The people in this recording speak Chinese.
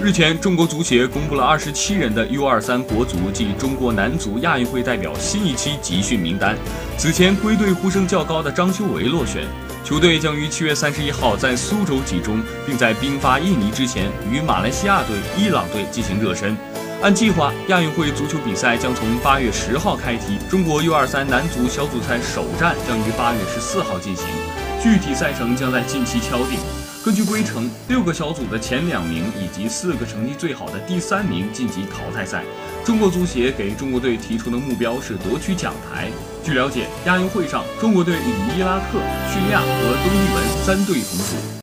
日前，中国足协公布了二十七人的 U23 国足及中国男足亚运会代表新一期集训名单。此前归队呼声较高的张修为落选，球队将于七月三十一号在苏州集中，并在兵发印尼之前与马来西亚队、伊朗队进行热身。按计划，亚运会足球比赛将从八月十号开踢，中国 U23 男足小组赛首战将于八月十四号进行，具体赛程将在近期敲定。根据规程，六个小组的前两名以及四个成绩最好的第三名晋级淘汰赛。中国足协给中国队提出的目标是夺取奖牌。据了解，亚运会上，中国队与伊拉克、叙利亚和东帝汶三队同组。